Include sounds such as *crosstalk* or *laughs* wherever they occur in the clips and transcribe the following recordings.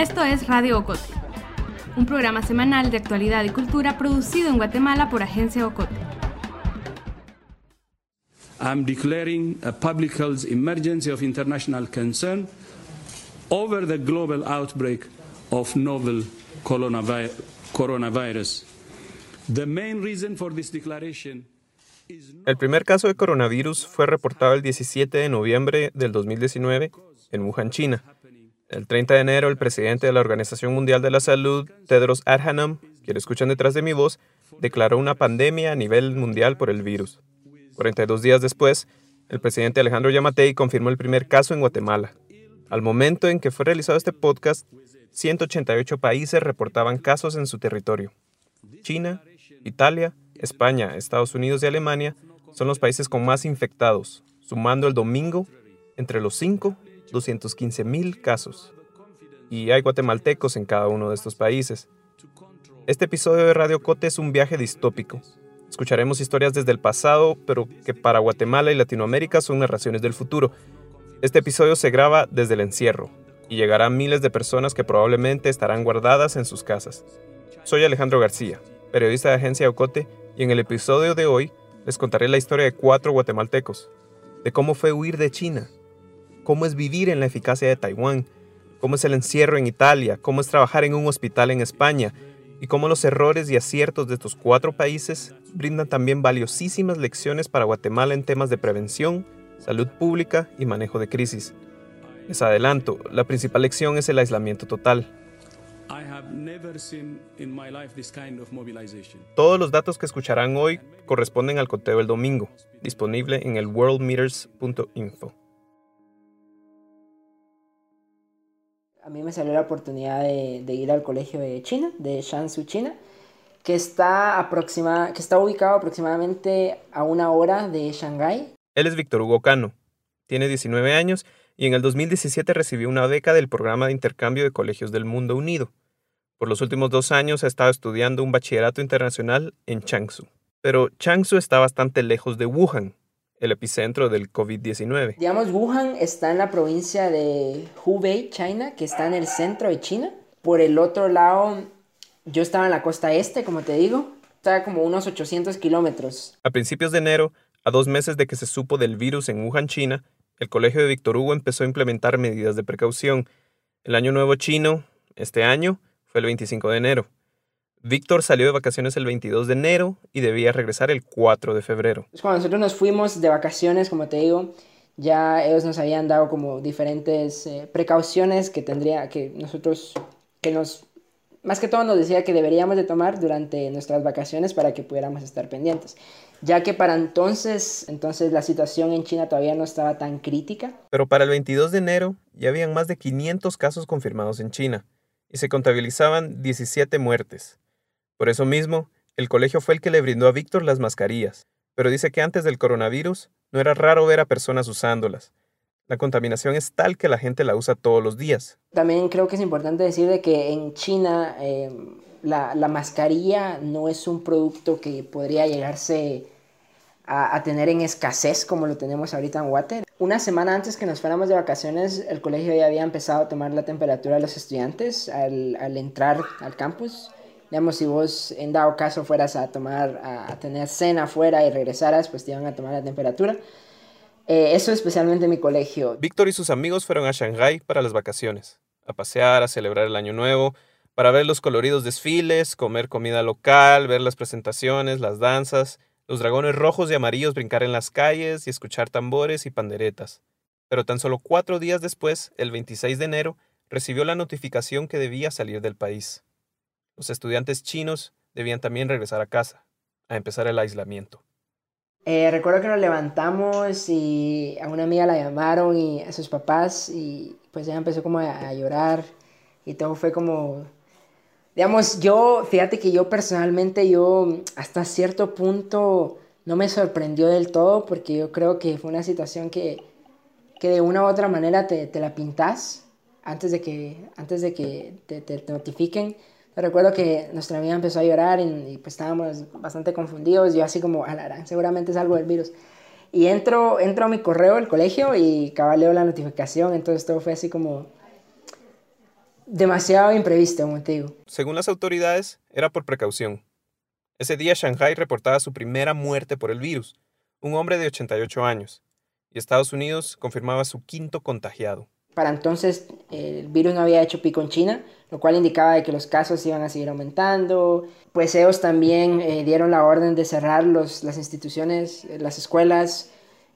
Esto es Radio Ocote, un programa semanal de actualidad y cultura producido en Guatemala por Agencia Ocote. I'm declaring a public health emergency of international concern over the global outbreak of novel coronavirus. The main reason for this declaration el primer caso de coronavirus fue reportado el 17 de noviembre del 2019 en Wuhan, China. El 30 de enero, el presidente de la Organización Mundial de la Salud, Tedros Adhanom, quien escuchan detrás de mi voz, declaró una pandemia a nivel mundial por el virus. 42 días después, el presidente Alejandro Yamatei confirmó el primer caso en Guatemala. Al momento en que fue realizado este podcast, 188 países reportaban casos en su territorio. China, Italia, España, Estados Unidos y Alemania son los países con más infectados, sumando el domingo entre los 5 215 mil casos. Y hay guatemaltecos en cada uno de estos países. Este episodio de Radio Cote es un viaje distópico. Escucharemos historias desde el pasado, pero que para Guatemala y Latinoamérica son narraciones del futuro. Este episodio se graba desde el encierro y llegará a miles de personas que probablemente estarán guardadas en sus casas. Soy Alejandro García, periodista de Agencia Ocote, y en el episodio de hoy les contaré la historia de cuatro guatemaltecos, de cómo fue huir de China, cómo es vivir en la eficacia de Taiwán, cómo es el encierro en Italia, cómo es trabajar en un hospital en España y cómo los errores y aciertos de estos cuatro países brindan también valiosísimas lecciones para Guatemala en temas de prevención, salud pública y manejo de crisis. Les adelanto, la principal lección es el aislamiento total. Todos los datos que escucharán hoy corresponden al conteo del domingo, disponible en el worldmeters.info. a mí me salió la oportunidad de, ir al colegio de China, de Shansu, China, que está, aproxima, que está ubicado aproximadamente a una hora de Shanghái. Él es Víctor Hugo Cano, tiene 19 años y en el 2017 recibió una beca del programa de intercambio de colegios del mundo unido. Por los últimos dos años ha estado estudiando un bachillerato internacional en Changsu. Pero Changsu está bastante lejos de Wuhan, el epicentro del COVID-19. Digamos, Wuhan está en la provincia de Hubei, China, que está en el centro de China. Por el otro lado, yo estaba en la costa este, como te digo, estaba como unos 800 kilómetros. A principios de enero, a dos meses de que se supo del virus en Wuhan, China, el colegio de Víctor Hugo empezó a implementar medidas de precaución. El año nuevo chino, este año, fue el 25 de enero. Víctor salió de vacaciones el 22 de enero y debía regresar el 4 de febrero. Cuando nosotros nos fuimos de vacaciones, como te digo, ya ellos nos habían dado como diferentes eh, precauciones que tendría que nosotros, que nos, más que todo nos decía que deberíamos de tomar durante nuestras vacaciones para que pudiéramos estar pendientes. Ya que para entonces, entonces la situación en China todavía no estaba tan crítica. Pero para el 22 de enero ya habían más de 500 casos confirmados en China y se contabilizaban 17 muertes. Por eso mismo, el colegio fue el que le brindó a Víctor las mascarillas, pero dice que antes del coronavirus no era raro ver a personas usándolas. La contaminación es tal que la gente la usa todos los días. También creo que es importante decir de que en China em, la, mascarilla no es un producto que podría llegarse a, tener en escasez como lo tenemos ahorita en Water. Una semana antes que nos fuéramos de vacaciones, el colegio ya había empezado a tomar la temperatura de los estudiantes al, al entrar al campus digamos, si vos en dado caso fueras a tomar, a, tener cena afuera y regresaras, pues te iban a tomar la temperatura. Eh, eso especialmente en mi colegio. Víctor y sus amigos fueron a Shanghái para las vacaciones, a pasear, a celebrar el Año Nuevo, para ver los coloridos desfiles, comer comida local, ver las presentaciones, las danzas, los dragones rojos y amarillos brincar en las calles y escuchar tambores y panderetas. Pero tan solo cuatro días después, el 26 de enero, recibió la notificación que debía salir del país. Los estudiantes chinos debían también regresar a casa, a empezar el aislamiento. Eh, recuerdo que nos levantamos y a una amiga la llamaron y a sus papás y pues ella empezó como a, llorar y todo fue como, digamos, yo, fíjate que yo personalmente, yo hasta cierto punto no me sorprendió del todo porque yo creo que fue una situación que, que de una u otra manera te, te la pintas antes de que, antes de que te, te notifiquen recuerdo que nuestra amiga empezó a llorar y, pues estábamos bastante confundidos. Yo así como, alarán, seguramente es algo del virus. Y entro, entro a mi correo del colegio y cabaleo la notificación. Entonces todo fue así como... demasiado imprevisto, como te digo. Según las autoridades, era por precaución. Ese día Shanghai reportaba su primera muerte por el virus, un hombre de 88 años, y Estados Unidos confirmaba su quinto contagiado. Para entonces el virus no había hecho pico en China, lo cual indicaba de que los casos iban a seguir aumentando. Pues ellos también eh, dieron la orden de cerrar los, las instituciones, las escuelas,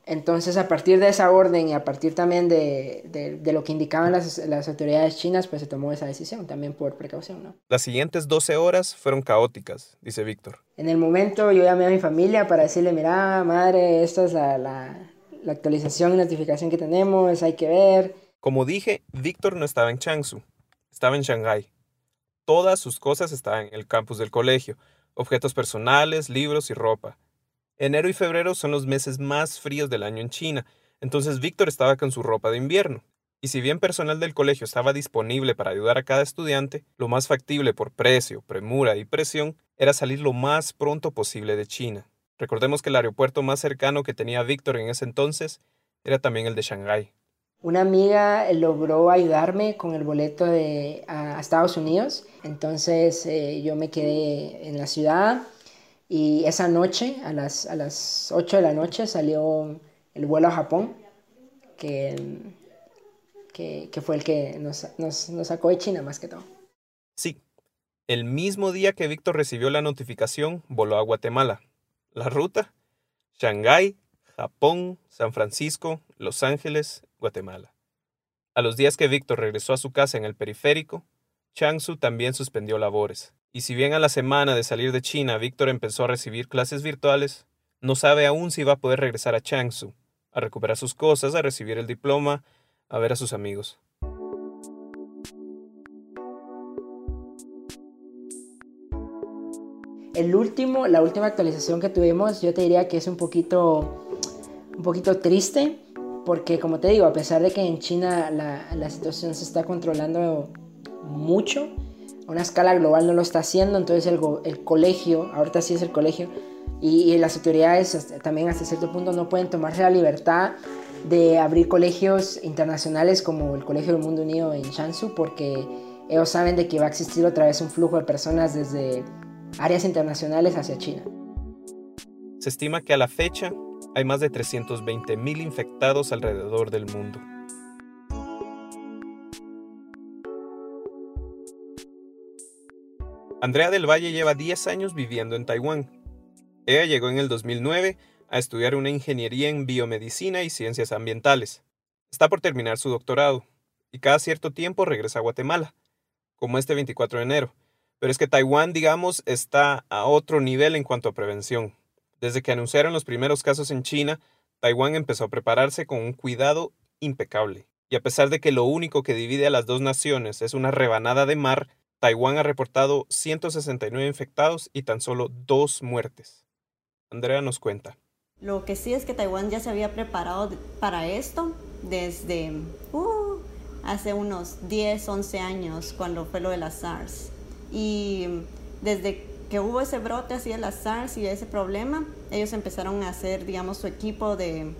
entonces, a partir de esa orden y a partir también de, lo que indicaban las, autoridades chinas, pues se tomó esa decisión, también por precaución, ¿no? Las siguientes 12 horas fueron caóticas, dice Víctor. En el momento yo llamé a mi familia para decirle, mira, madre, esta es la, la, la actualización y notificación que tenemos, hay que ver. Como dije, Víctor no estaba en Changsu, estaba en Shanghái. Todas sus cosas estaban en el campus del colegio, objetos personales, libros y ropa. Enero y febrero son los meses más fríos del año en China, entonces Víctor estaba con su ropa de invierno. Y si bien personal del colegio estaba disponible para ayudar a cada estudiante, lo más factible por precio, premura y presión era salir lo más pronto posible de China. Recordemos que el aeropuerto más cercano que tenía Víctor en ese entonces era también el de Shanghái. Una amiga logró ayudarme con el boleto de, a Estados Unidos, entonces eh, yo me quedé en la ciudad y esa noche, a las, a las 8 de la noche, salió el vuelo a Japón, que, que, fue el que nos, nos, nos sacó de China más que todo. Sí, el mismo día que Víctor recibió la notificación, voló a Guatemala. La ruta, Shanghái, Japón, San Francisco, Los Ángeles, Guatemala. A los días que Víctor regresó a su casa en el periférico, Changsu también suspendió labores. Y si bien a la semana de salir de China Víctor empezó a recibir clases virtuales, no sabe aún si va a poder regresar a Changsu, a recuperar sus cosas, a recibir el diploma, a ver a sus amigos. El último, la última actualización que tuvimos, yo te diría que es un poquito, un poquito triste, porque como te digo, a pesar de que en China la, la situación se está controlando mucho, a una escala global no lo está haciendo, entonces el, el colegio, ahorita sí es el colegio, y, las autoridades también hasta cierto punto no pueden tomarse la libertad de abrir colegios internacionales como el Colegio del Mundo Unido en Shansu porque ellos saben de que va a existir otra vez un flujo de personas desde áreas internacionales hacia China. Se estima que a la fecha hay más de 320.000 infectados alrededor del mundo. Andrea del Valle lleva 10 años viviendo en Taiwán. Ella llegó en el 2009 a estudiar una ingeniería en biomedicina y ciencias ambientales. Está por terminar su doctorado y cada cierto tiempo regresa a Guatemala, como este 24 de enero. Pero es que Taiwán, digamos, está a otro nivel en cuanto a prevención. Desde que anunciaron los primeros casos en China, Taiwán empezó a prepararse con un cuidado impecable. Y a pesar de que lo único que divide a las dos naciones es una rebanada de mar, Taiwán ha reportado 169 infectados y tan solo dos muertes. Andrea nos cuenta. Lo que sí es que Taiwán ya se había preparado para esto desde uh, hace unos 10, 11 años, cuando fue lo de la SARS. Y desde que hubo ese brote así de la SARS y ese problema, ellos empezaron a hacer, digamos, su equipo de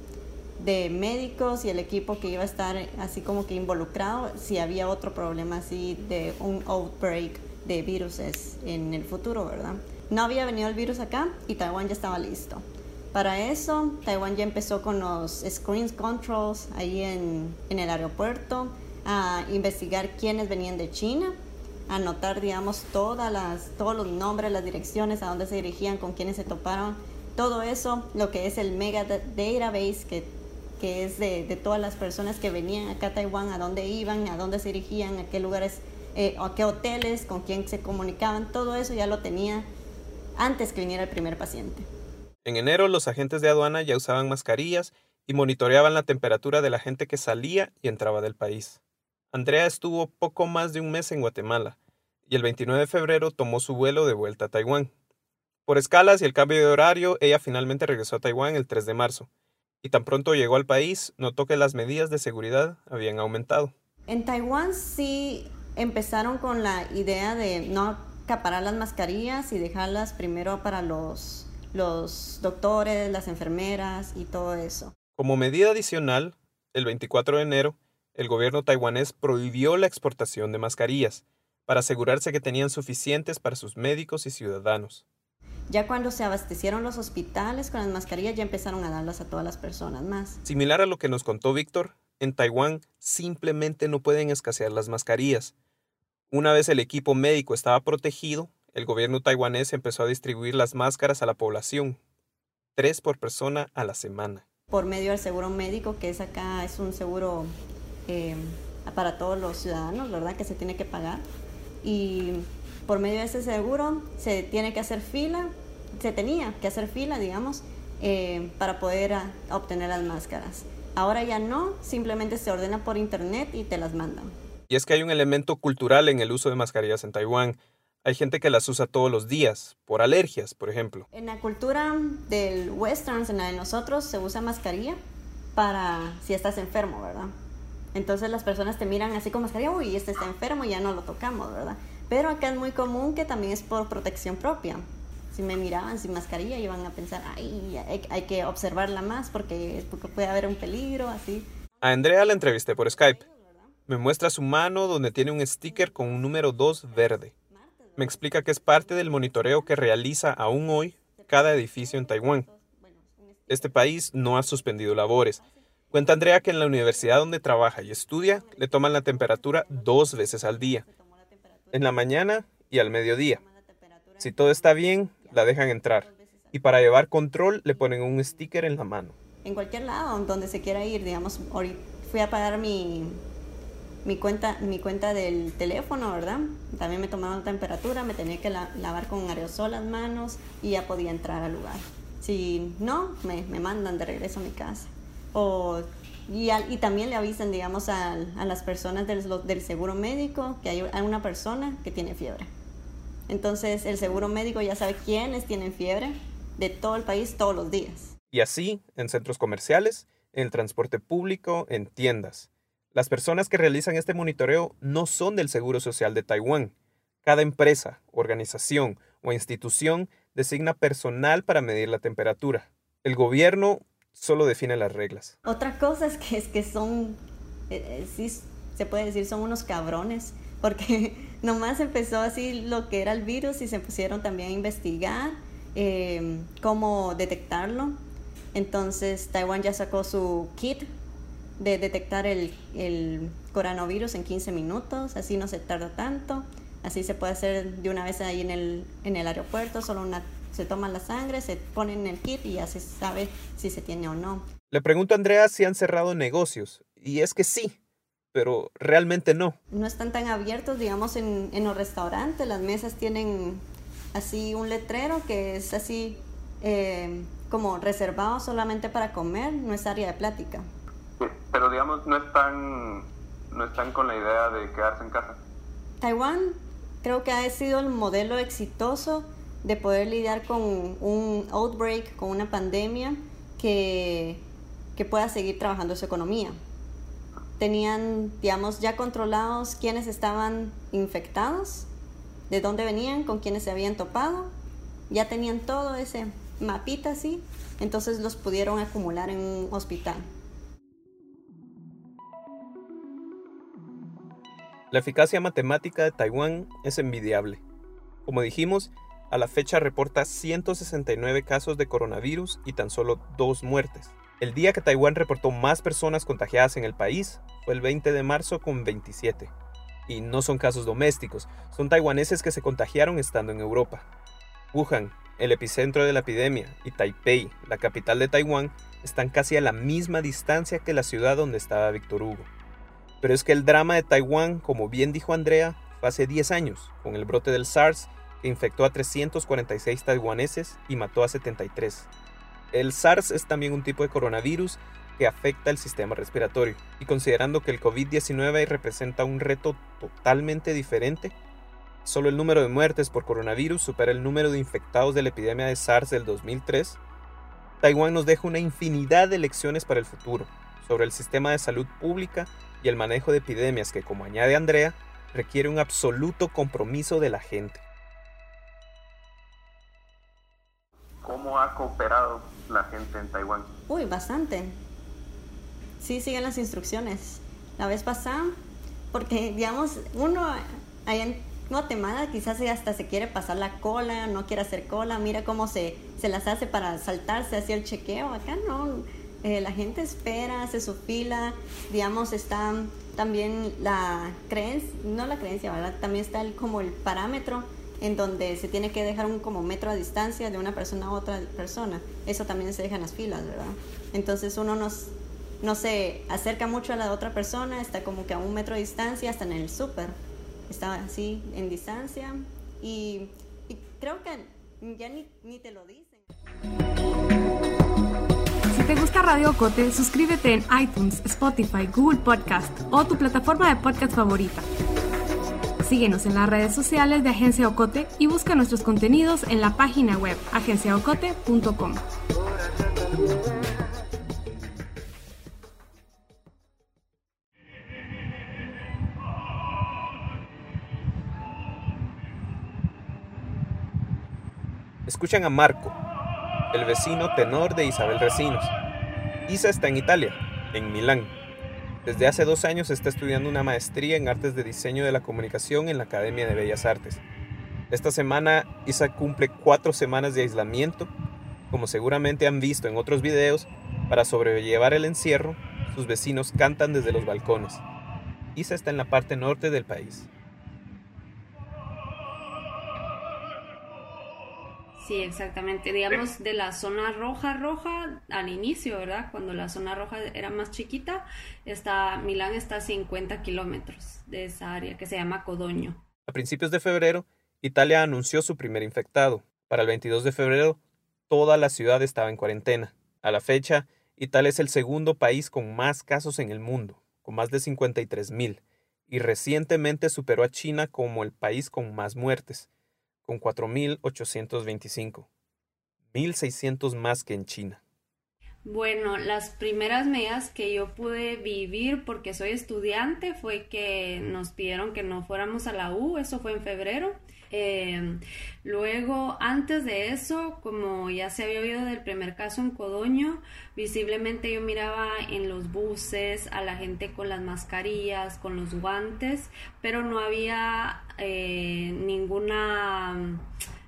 de médicos y el equipo que iba a estar así como que involucrado si había otro problema así de un outbreak de virus en el futuro, ¿verdad? No había venido el virus acá y Taiwán ya estaba listo. Para eso, Taiwán ya empezó con los screens controls ahí en, en el aeropuerto, a investigar quiénes venían de China, anotar, digamos, todas las, todos los nombres, las direcciones, a dónde se dirigían, con quiénes se toparon, todo eso, lo que es el mega database que que es de, todas las personas que venían acá a Taiwán, a dónde iban, a dónde se dirigían, a qué lugares, eh, a qué hoteles, con quién se comunicaban, todo eso ya lo tenía antes que viniera el primer paciente. En enero los agentes de aduana ya usaban mascarillas y monitoreaban la temperatura de la gente que salía y entraba del país. Andrea estuvo poco más de un mes en Guatemala y el 29 de febrero tomó su vuelo de vuelta a Taiwán. Por escalas y el cambio de horario, ella finalmente regresó a Taiwán el 3 de marzo y tan pronto llegó al país, notó que las medidas de seguridad habían aumentado. En Taiwán sí empezaron con la idea de no acaparar las mascarillas y dejarlas primero para los, los doctores, las enfermeras y todo eso. Como medida adicional, el 24 de enero, el gobierno taiwanés prohibió la exportación de mascarillas para asegurarse que tenían suficientes para sus médicos y ciudadanos. Ya cuando se abastecieron los hospitales con las mascarillas, ya empezaron a darlas a todas las personas más. Similar a lo que nos contó Víctor, en Taiwán simplemente no pueden escasear las mascarillas. Una vez el equipo médico estaba protegido, el gobierno taiwanés empezó a distribuir las máscaras a la población, tres por persona a la semana. Por medio del seguro médico, que es acá, es un seguro eh, para todos los ciudadanos, ¿verdad? Que se tiene que pagar. Y por medio de ese seguro se tiene que hacer fila, se tenía que hacer fila, digamos, eh, para poder obtener las máscaras. Ahora ya no, simplemente se ordena por internet y te las mandan. Y es que hay un elemento cultural en el uso de mascarillas en Taiwán. Hay gente que las usa todos los días, por alergias, por ejemplo. En la cultura del western, en la de nosotros, se usa mascarilla para si estás enfermo, ¿verdad? Entonces las personas te miran así con mascarilla, uy, este está enfermo, ya no lo tocamos, ¿verdad? Pero acá es muy común que también es por protección propia. Si me miraban sin mascarilla, iban a pensar, ay, hay, que observarla más porque, porque puede haber un peligro, así. A Andrea la entrevisté por Skype. Me muestra su mano donde tiene un sticker con un número 2 verde. Me explica que es parte del monitoreo que realiza aún hoy cada edificio en Taiwán. Este país no ha suspendido labores. Cuenta Andrea que en la universidad donde trabaja y estudia le toman la temperatura dos veces al día en la mañana y al mediodía. Si todo está bien, la dejan entrar. Y para llevar control le ponen un sticker en la mano. En cualquier lado donde se quiera ir, digamos, fui a pagar mi, mi, cuenta, mi cuenta del teléfono, ¿verdad? También me tomaron temperatura, me tenía que lavar con aerosol las manos y ya podía entrar al lugar. Si no, me, me mandan de regreso a mi casa. O y, y también le avisan, digamos, a, a las personas del, del, seguro médico que hay, una persona que tiene fiebre. Entonces el seguro médico ya sabe quiénes tienen fiebre de todo el país todos los días. Y así, en centros comerciales, en transporte público, en tiendas. Las personas que realizan este monitoreo no son del Seguro Social de Taiwán. Cada empresa, organización o institución designa personal para medir la temperatura. El gobierno solo define las reglas. Otra cosa es que, es que son, eh, eh, sí se puede decir, son unos cabrones, porque *laughs* nomás empezó así lo que era el virus y se pusieron también a investigar em, cómo detectarlo. Entonces Taiwán ya sacó su kit de detectar el, el, coronavirus en 15 minutos, así no se tarda tanto, así se puede hacer de una vez ahí en el, en el aeropuerto, solo una se toma la sangre, se pone en el kit y ya se sabe si se tiene o no. Le pregunto a Andrea si han cerrado negocios, y es que sí, pero realmente no. No están tan abiertos, digamos, en, en los restaurantes, las mesas tienen así un letrero que es así eh, como reservado solamente para comer, no es área de plática. pero digamos, no están, no están con la idea de quedarse en casa. Taiwán creo que ha sido el modelo exitoso de poder lidiar con un outbreak, con una pandemia que, que pueda seguir trabajando su economía. Tenían, digamos, ya controlados quiénes estaban infectados, de dónde venían, con quiénes se habían topado, ya tenían todo ese mapita así, entonces los pudieron acumular en un hospital. La eficacia matemática de Taiwán es envidiable. Como dijimos, a la fecha reporta 169 casos de coronavirus y tan solo dos muertes. El día que Taiwán reportó más personas contagiadas en el país fue el 20 de marzo con 27. Y no son casos domésticos, son taiwaneses que se contagiaron estando en Europa. Wuhan, el epicentro de la epidemia, y Taipei, la capital de Taiwán, están casi a la misma distancia que la ciudad donde estaba Víctor Hugo. Pero es que el drama de Taiwán, como bien dijo Andrea, fue hace 10 años, con el brote del SARS infectó a 346 taiwaneses y mató a 73. El SARS es también un tipo de coronavirus que afecta el sistema respiratorio, y considerando que el COVID-19 representa un reto totalmente diferente, solo el número de muertes por coronavirus supera el número de infectados de la epidemia de SARS del 2003, Taiwán nos deja una infinidad de lecciones para el futuro sobre el sistema de salud pública y el manejo de epidemias que, como añade Andrea, requiere un absoluto compromiso de la gente. ¿Cómo ha cooperado la gente en Taiwán? Uy, bastante. Sí, siguen las instrucciones. la vez pasada, porque digamos, uno allá en Guatemala quizás hasta se quiere pasar la cola, no quiere hacer cola, mira cómo se, se las hace para saltarse hacia el chequeo, acá no, eh, la gente espera, hace su fila, digamos, está también la creencia, no la creencia, ¿verdad? También está el, como el parámetro en donde se tiene que dejar un como metro a distancia de una persona a otra persona. Eso también se deja en las filas, ¿verdad? Entonces uno nos, no se acerca mucho a la otra persona, está como que a un metro de distancia, hasta en el súper, está así en distancia y, creo que ya ni, ni te lo dicen. Si te gusta Radio Cote, suscríbete en iTunes, Spotify, Google Podcast o tu plataforma de podcast favorita. Síguenos en las redes sociales de Agencia Ocote y busca nuestros contenidos en la página web agenciaocote.com. Escuchan a Marco, el vecino tenor de Isabel Recinos. Isa está en Italia, en Milán desde hace dos años está estudiando una maestría en artes de diseño de la comunicación en la Academia de Bellas Artes. Esta semana Isa cumple cuatro semanas de aislamiento. Como seguramente han visto en otros videos, para sobrellevar el encierro, sus vecinos cantan desde los balcones. Isa está en la parte norte del país. Sí, exactamente. Digamos, de la zona roja, roja, al inicio, ¿verdad? Cuando la zona roja era más chiquita, está, Milán está a 50 kilómetros de esa área que se llama Codoño. A principios de febrero, Italia anunció su primer infectado. Para el 22 de febrero, toda la ciudad estaba en cuarentena. A la fecha, Italia es el segundo país con más casos en el mundo, con más de 53 mil, y recientemente superó a China como el país con más muertes con 4.825, 1.600 más que en China. Bueno, las primeras medidas que yo pude vivir porque soy estudiante fue que nos pidieron que no fuéramos a la U, eso fue en febrero. Eh, luego, antes de eso, como ya se había oído del primer caso en Codoño, visiblemente yo miraba en los buses a la gente con las mascarillas, con los guantes, pero no había eh, ninguna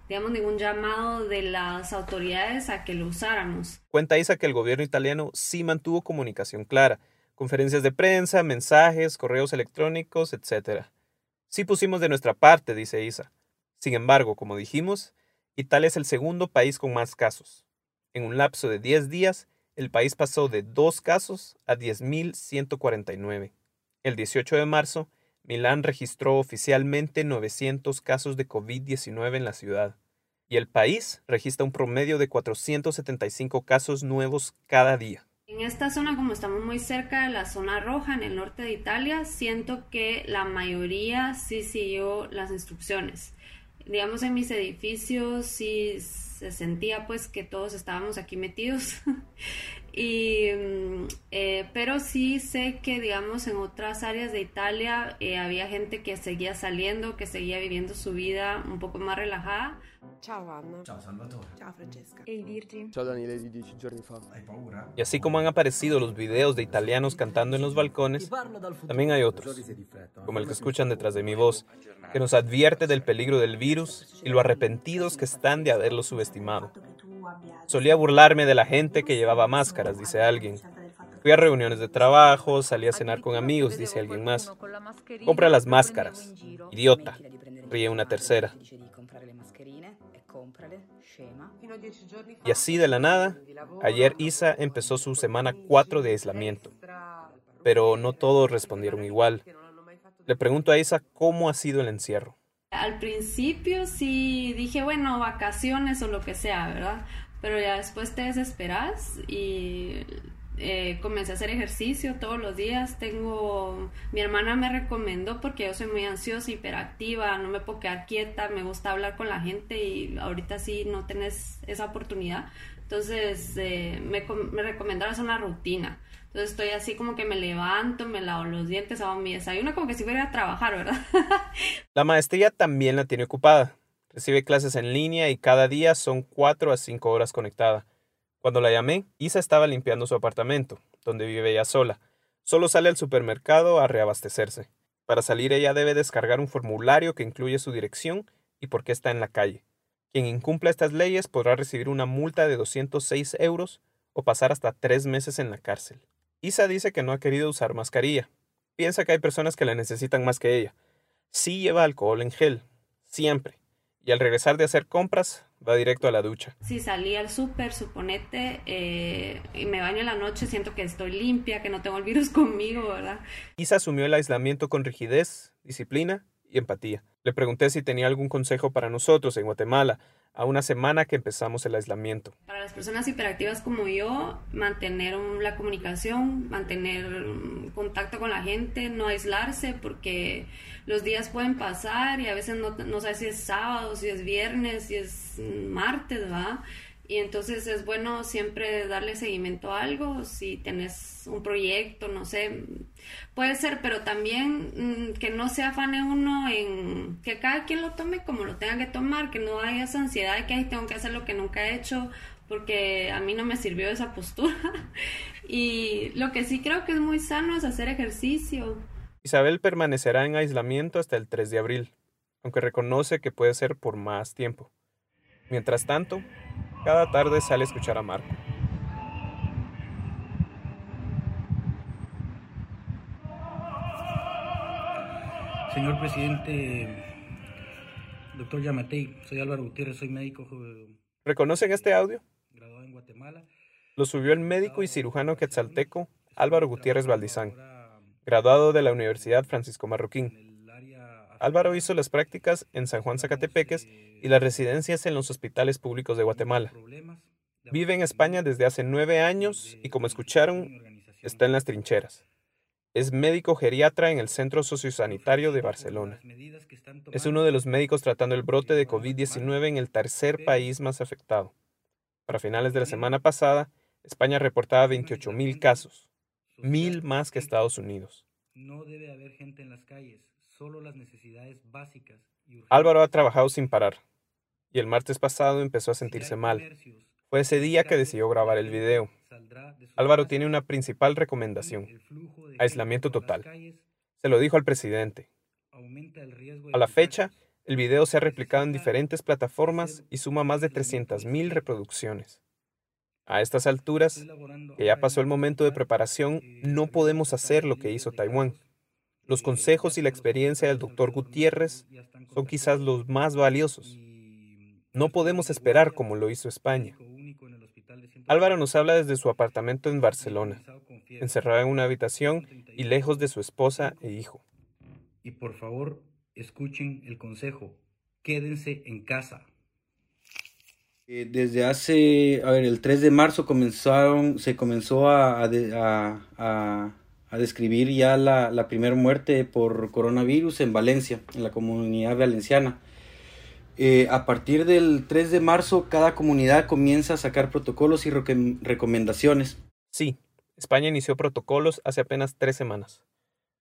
digamos, ningún llamado de las autoridades a que lo usáramos. Cuenta Isa que el gobierno italiano sí mantuvo comunicación clara, conferencias de prensa, mensajes, correos electrónicos, etc. Sí pusimos de nuestra parte, dice Isa. Sin embargo, como dijimos, Italia es el segundo país con más casos. En un lapso de 10 días, el país pasó de 2 casos a 10.149. El 18 de marzo, Milán registró oficialmente 900 casos de COVID-19 en la ciudad, y el país registra un promedio de 475 casos nuevos cada día. En esta zona, como estamos muy cerca de la zona roja en el norte de Italia, siento que la mayoría sí siguió las instrucciones. Digamos, en mis edificios sí se sentía pues que todos estábamos aquí metidos *laughs* Y, mm, eh, pero sí sé que, digamos, en otras áreas de Italia eh, había gente que seguía saliendo, que seguía viviendo su vida un poco más relajada. Ciao Anna. Ciao Salvatore. Ciao Francesca. Ehi Virgi. Ciao Daniele di dieci giorni fa. ¿Hai paura? Y así como han aparecido los videos de italianos cantando en los balcones, también hay otros, como el que escuchan detrás de mi voz, que nos advierte del peligro del virus y lo arrepentidos que están de haberlo subestimado. Solía burlarme de la gente que llevaba máscaras, dice alguien. Fui a reuniones de trabajo, salí a cenar con amigos, dice alguien más. Compra las máscaras. Idiota, ríe una tercera. Y así de la nada, ayer Isa empezó su semana 4 de aislamiento. Pero no todos respondieron igual. Le pregunto a Isa cómo ha sido el encierro. Al principio sí dije, bueno, vacaciones o lo que sea, ¿verdad? Pero ya después te desesperas y eh, comencé a hacer ejercicio todos los días. Tengo, mi hermana me recomendó porque yo soy muy ansiosa, hiperactiva, no me puedo quedar quieta, me gusta hablar con la gente y ahorita sí no tenés esa oportunidad. Entonces eh, me, me recomendaron hacer una rutina. Entonces estoy así como que me levanto, me lavo los dientes, hago mi desayuno, como que si fuera a trabajar, ¿verdad? *laughs* la maestría también la tiene ocupada. Recibe clases en línea y cada día son 4 a 5 horas conectada. Cuando la llamé, Isa estaba limpiando su apartamento, donde vive ella sola. Solo sale al supermercado a reabastecerse. Para salir ella debe descargar un formulario que incluye su dirección y por qué está en la calle. Quien incumpla estas leyes podrá recibir una multa de 206 euros o pasar hasta tres meses en la cárcel. Isa dice que no ha querido usar mascarilla. Piensa que hay personas que la necesitan más que ella. Sí lleva alcohol en gel, siempre. Y al regresar de hacer compras, va directo a la ducha. Si salí al súper, suponete, eh, y me baño en la noche, siento que estoy limpia, que no tengo el virus *laughs* conmigo, ¿verdad? Isa asumió el aislamiento con rigidez, disciplina y empatía. Le pregunté si tenía algún consejo para nosotros en Guatemala, a una semana que empezamos el aislamiento. Para las personas hiperactivas como yo, mantener la comunicación, mantener contacto con la gente, no aislarse, porque los días pueden pasar y a veces no, no sabes si es sábado, si es viernes, si es martes, ¿va? Y entonces es bueno siempre darle seguimiento a algo, si tenés un proyecto, no sé, puede ser, pero también mm, que no se afane uno en que cada quien lo tome como lo tenga que tomar, que no haya esa ansiedad de que Ay, tengo que hacer lo que nunca he hecho, porque a mí no me sirvió esa postura. *laughs* y lo que sí creo que es muy sano es hacer ejercicio. Isabel permanecerá en aislamiento hasta el 3 de abril, aunque reconoce que puede ser por más tiempo. Mientras tanto, cada tarde sale a escuchar a Marco. Señor presidente, doctor Yamatei, soy Álvaro Gutiérrez, soy médico. ¿Reconocen este audio? Graduado en Guatemala. Lo subió el médico y cirujano quetzalteco Álvaro Gutiérrez Valdizán, graduado de la Universidad Francisco Marroquín. Álvaro hizo las prácticas en San Juan Zacatepeques y las residencias en los hospitales públicos de Guatemala. Vive en España desde hace nueve años y como escucharon, está en las trincheras. Es médico geriatra en el Centro Sociosanitario de Barcelona. Es uno de los médicos tratando el brote de COVID-19 en el tercer país más afectado. Para finales de la semana pasada, España reportaba 28.000 casos, mil más que Estados Unidos. No debe haber gente en las calles, solo las necesidades básicas. Álvaro ha trabajado sin parar y el martes pasado empezó a sentirse mal. Fue ese día que decidió grabar el video. Álvaro tiene una principal recomendación, aislamiento total. Se lo dijo al presidente. A la fecha, el video se ha replicado en diferentes plataformas y suma más de 300.000 reproducciones. A estas alturas, que ya pasó el momento de preparación, no podemos hacer lo que hizo Taiwán. Los consejos y la experiencia del doctor Gutiérrez son quizás los más valiosos. No podemos esperar como lo hizo España. Álvaro nos habla desde su apartamento en Barcelona, encerrado en una habitación y lejos de su esposa e hijo. Y por favor, escuchen el consejo. Quédense en casa. Eh, desde hace, a ver, el 3 de marzo comenzaron, se comenzó a, a, a, describir ya la, la primera muerte por coronavirus en Valencia, en la comunidad valenciana. Eh, a partir del 3 de marzo, cada comunidad comienza a sacar protocolos y recomendaciones. Sí, España inició protocolos hace apenas tres semanas.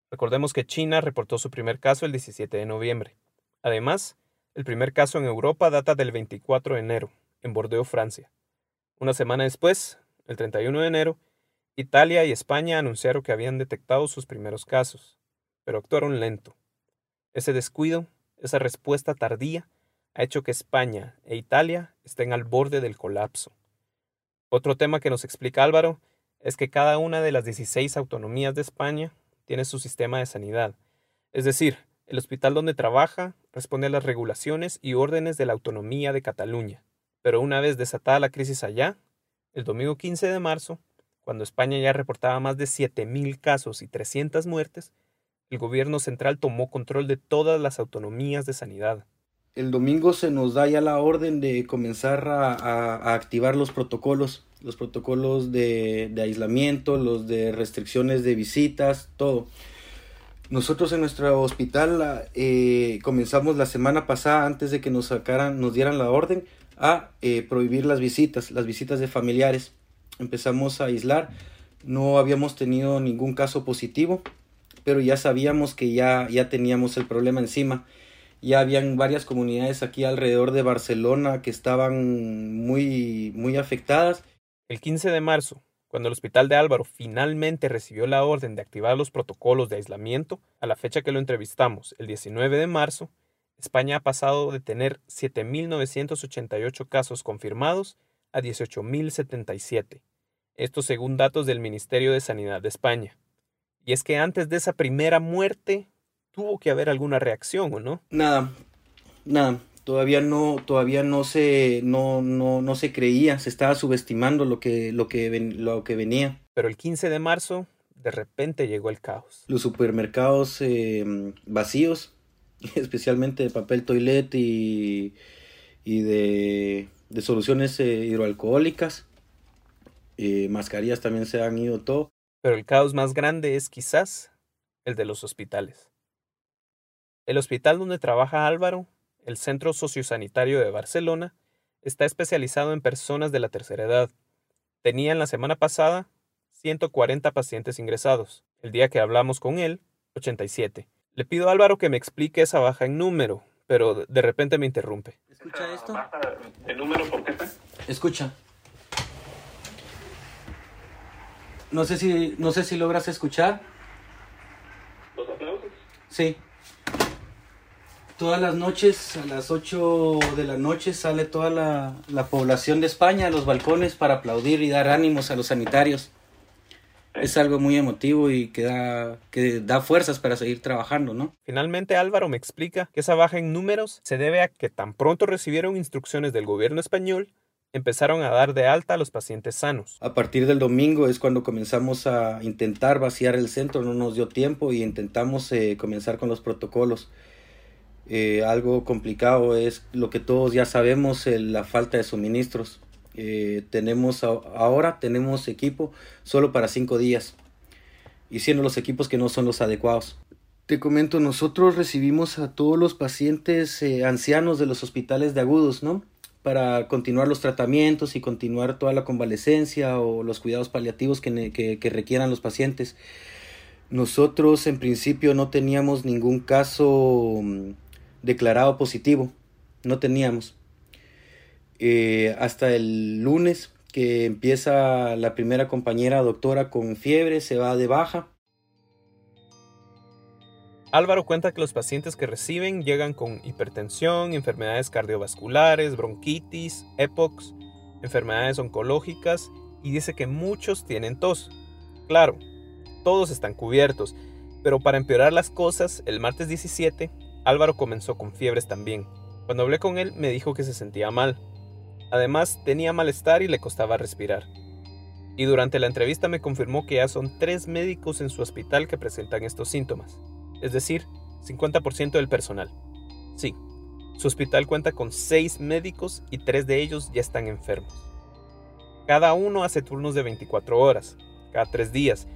Recordemos que China reportó su primer caso el 17 de noviembre. Además, el primer caso en Europa data del 24 de enero, en Bordeaux, Francia. Una semana después, el 31 de enero, Italia y España anunciaron que habían detectado sus primeros casos, pero actuaron lento. Ese descuido, esa respuesta tardía, ha hecho que España e Italia estén al borde del colapso. Otro tema que nos explica Álvaro es que cada una de las 16 autonomías de España tiene su sistema de sanidad. Es decir, el hospital donde trabaja responde a las regulaciones y órdenes de la autonomía de Cataluña. Pero una vez desatada la crisis allá, el domingo 15 de marzo, cuando España ya reportaba más de 7.000 casos y 300 muertes, el gobierno central tomó control de todas las autonomías de sanidad el domingo se nos da ya la orden de comenzar a, activar los protocolos, los protocolos de, aislamiento, los de restricciones de visitas, todo. Nosotros en nuestro hospital eh, comenzamos la semana pasada, antes de que nos sacaran, nos dieran la orden, a eh, prohibir las visitas, las visitas de familiares. Empezamos a aislar, no habíamos tenido ningún caso positivo, pero ya sabíamos que ya, ya teníamos el problema encima ya habían varias comunidades aquí alrededor de Barcelona que estaban muy, muy afectadas. El 15 de marzo, Cuando el hospital de Álvaro finalmente recibió la orden de activar los protocolos de aislamiento, a la fecha que lo entrevistamos, el 19 de marzo, España ha pasado de tener 7.988 casos confirmados a 18.077. Esto según datos del Ministerio de Sanidad de España. Y es que antes de esa primera muerte tuvo que haber alguna reacción, ¿o no? Nada, nada. Todavía no, todavía no se, no, no, no se creía, se estaba subestimando lo que, lo, que lo que venía. Pero el 15 de marzo, de repente llegó el caos. Los supermercados eh, vacíos, *laughs* especialmente de papel toilet y, y de, de soluciones eh, hidroalcohólicas. Eh, mascarillas también se han ido todo. Pero el caos más grande es quizás el de los hospitales. El hospital donde trabaja Álvaro, el Centro Sociosanitario de Barcelona, está especializado en personas de la tercera edad. Tenía en la semana pasada 140 pacientes ingresados. El día que hablamos con él, 87. Le pido a Álvaro que me explique esa baja en número, pero de repente me interrumpe. ¿Escucha esto? ¿El número por qué? Escucha. No sé si, no sé si logras escuchar. ¿Los aplausos? Sí. Todas las noches, a las 8 de la noche, sale toda la, la población de España a los balcones para aplaudir y dar ánimos a los sanitarios. Es algo muy emotivo y que da, que da fuerzas para seguir trabajando, ¿no? Finalmente Álvaro me explica que esa baja en números se debe a que tan pronto recibieron instrucciones del gobierno español, empezaron a dar de alta a los pacientes sanos. A partir del domingo es cuando comenzamos a intentar vaciar el centro, no nos dio tiempo y intentamos eh, comenzar con los protocolos. Eh, algo complicado es lo que todos ya sabemos, eh, la falta de suministros. Eh, tenemos ahora tenemos equipo solo para cinco días y siendo los equipos que no son los adecuados. Te comento, nosotros recibimos a todos los pacientes ancianos de los hospitales de agudos, ¿no? Para continuar los tratamientos y continuar toda la convalecencia o los cuidados paliativos que, que requieran los pacientes. Nosotros en principio no teníamos ningún caso mm, declarado positivo. No teníamos. Eh, hasta el lunes que empieza la primera compañera doctora con fiebre, se va de baja. Álvaro cuenta que los pacientes que reciben llegan con hipertensión, enfermedades cardiovasculares, bronquitis, EPOX, enfermedades oncológicas y dice que muchos tienen tos. Claro, todos están cubiertos, pero para empeorar las cosas, el martes 17 Álvaro comenzó con fiebres también. Cuando hablé con él me dijo que se sentía mal. Además tenía malestar y le costaba respirar. Y durante la entrevista me confirmó que ya son tres médicos en su hospital que presentan estos síntomas, es decir, 50% del personal. Sí, su hospital cuenta con seis médicos y tres de ellos ya están enfermos. Cada uno hace turnos de 24 horas, cada tres días,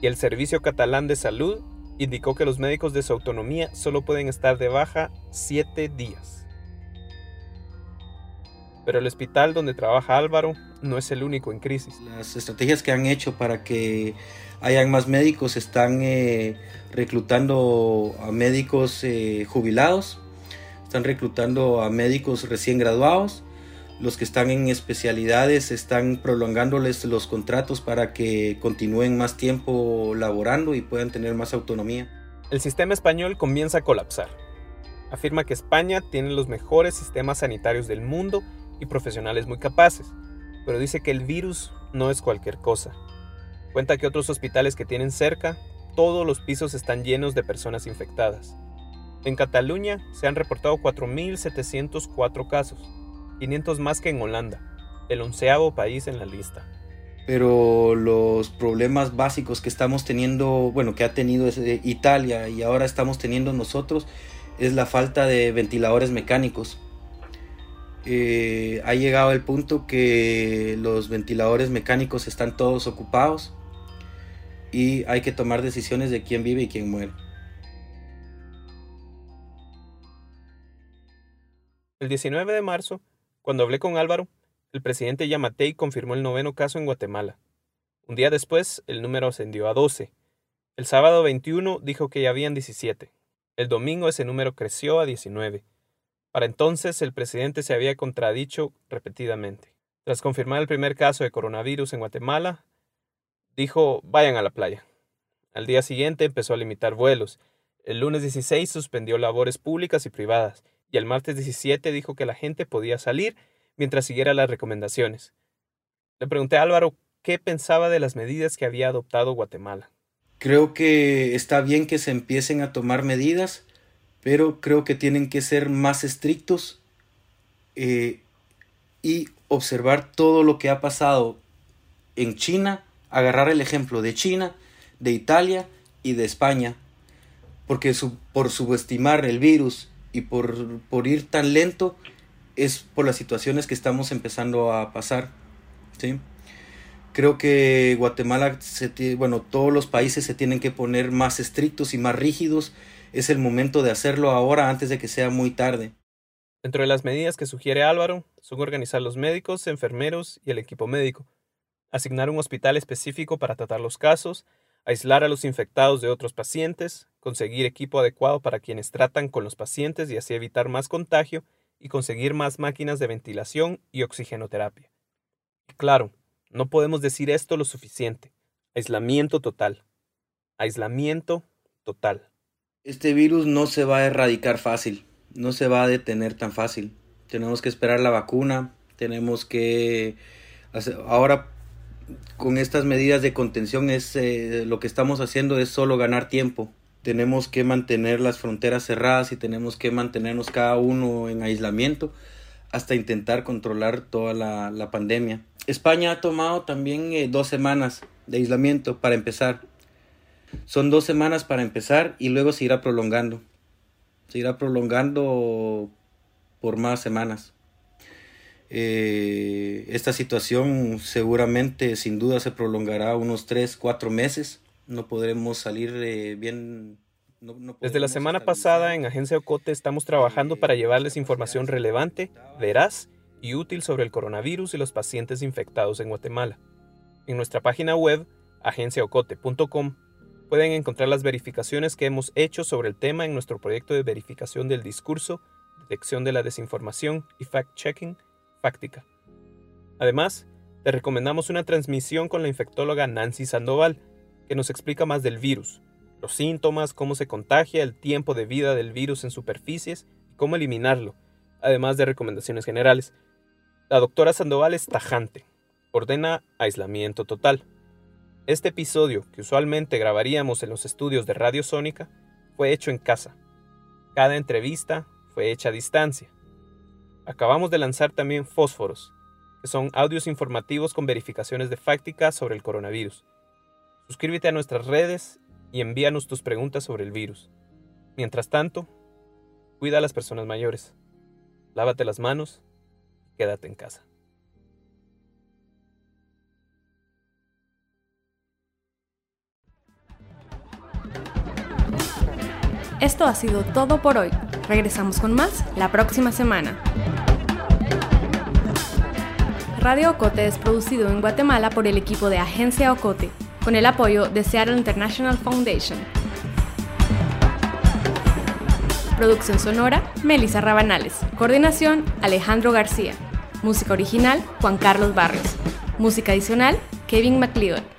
y el Servicio Catalán de Salud indicó que los médicos de su autonomía solo pueden estar de baja 7 días. Pero el hospital donde trabaja Álvaro no es el único en crisis. Las estrategias que han hecho para que hayan más médicos están eh, reclutando a médicos eh, jubilados, están reclutando a médicos recién graduados los que están en especialidades están prolongándoles los contratos para que continúen más tiempo laborando y puedan tener más autonomía. El sistema español comienza a colapsar. Afirma que España tiene los mejores sistemas sanitarios del mundo y profesionales muy capaces, pero dice que el virus no es cualquier cosa. Cuenta que otros hospitales que tienen cerca, todos los pisos están llenos de personas infectadas. En Cataluña se han reportado 4.704 casos, 500 más que en Holanda, el onceavo país en la lista. Pero los problemas básicos que estamos teniendo, bueno, que ha tenido Italia y ahora estamos teniendo nosotros, es la falta de ventiladores mecánicos. Eh, ha llegado el punto que los ventiladores mecánicos están todos ocupados y hay que tomar decisiones de quién vive y quién muere. El 19 de marzo, cuando hablé con Álvaro, el presidente Yamatei confirmó el noveno caso en Guatemala. Un día después, el número ascendió a 12. El sábado 21 dijo que ya habían 17. El domingo ese número creció a 19. Para entonces, el presidente se había contradicho repetidamente. Tras confirmar el primer caso de coronavirus en Guatemala, Dijo, vayan a la playa. Al día siguiente empezó a limitar vuelos. El lunes 16 suspendió labores públicas y privadas. Y el martes 17 dijo que la gente podía salir mientras siguiera las recomendaciones. Le pregunté a Álvaro qué pensaba de las medidas que había adoptado Guatemala. Creo que está bien que se empiecen a tomar medidas, pero creo que tienen que ser más estrictos eh, y observar todo lo que ha pasado en China, agarrar el ejemplo de China, de Italia y de España, porque por subestimar el virus y por, por ir tan lento es por las situaciones que estamos empezando a pasar. ¿sí? Creo que Guatemala, se, bueno, todos los países se tienen que poner más estrictos y más rígidos. Es el momento de hacerlo ahora antes de que sea muy tarde. Dentro de las medidas que sugiere Álvaro son organizar los médicos, enfermeros y el equipo médico, asignar un hospital específico para tratar los casos, aislar a los infectados de otros pacientes, conseguir equipo adecuado para quienes tratan con los pacientes y así evitar más contagio y conseguir más máquinas de ventilación y oxigenoterapia. Claro, no podemos decir esto lo suficiente. Aislamiento total. Aislamiento total. Este virus no se va a erradicar fácil, no se va a detener tan fácil. Tenemos que esperar la vacuna, tenemos que... Ahora con estas medidas de contención es eh, lo que estamos haciendo es solo ganar tiempo. Tenemos que mantener las fronteras cerradas y tenemos que mantenernos cada uno en aislamiento hasta intentar controlar toda la, la pandemia. España ha tomado también eh, dos semanas de aislamiento para empezar. Son dos semanas para empezar y luego se irá prolongando. Se irá prolongando por más semanas. Eh, esta situación seguramente, sin duda, se prolongará unos tres, cuatro meses. No podremos salir eh, bien. Desde la semana pasada en Agencia Ocote estamos trabajando para llevarles información relevante, veraz y útil sobre el coronavirus y los pacientes infectados en Guatemala. En nuestra página web, agenciaocote.com, pueden encontrar las verificaciones que hemos hecho sobre el tema en nuestro proyecto de verificación del discurso, detección de la desinformación y fact-checking, Fáctica. Además, te recomendamos una transmisión con la infectóloga Nancy Sandoval, que nos explica más del virus, los síntomas, cómo se contagia, el tiempo de vida del virus en superficies y cómo eliminarlo, además de recomendaciones generales. La doctora Sandoval es tajante. Ordena aislamiento total. Este episodio, que usualmente grabaríamos en los estudios de Radio Sónica, fue hecho en casa. Cada entrevista fue hecha a distancia. Acabamos de lanzar también Fósforos, que son audios informativos con verificaciones de fáctica sobre el coronavirus. Suscríbete a nuestras redes y envíanos tus preguntas sobre el virus. Mientras tanto, cuida a las personas mayores. Lávate las manos quédate en casa. Esto ha sido todo por hoy. Regresamos con más la próxima semana. Radio Ocote es producido en Guatemala por el equipo de Agencia Ocote, con el apoyo de Seattle International Foundation. Producción sonora, Melissa Rabanales. Coordinación, Alejandro García. Música original, Juan Carlos Barrios. Música adicional, Kevin McLeod.